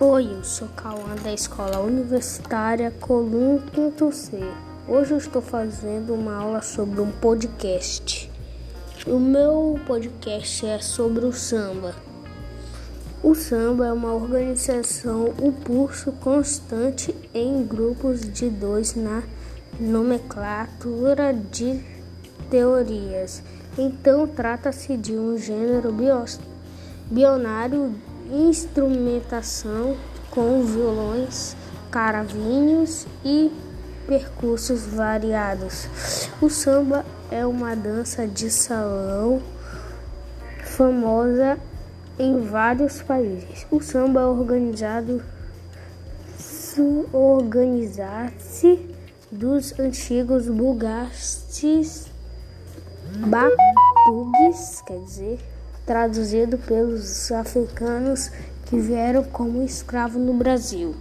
Oi, eu sou Cauã da Escola Universitária Colum Quinto C. Hoje eu estou fazendo uma aula sobre um podcast. O meu podcast é sobre o samba. O samba é uma organização, o pulso constante em grupos de dois na nomenclatura de teorias. Então trata-se de um gênero bionário instrumentação com violões, caravinhos e percursos variados. O samba é uma dança de salão famosa em vários países. O samba é organizado organizar-se dos antigos bugastes batugues, quer dizer, traduzido pelos africanos que vieram como escravos no Brasil.